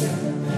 Santa.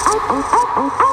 Oh, oh, oh, oh, oh.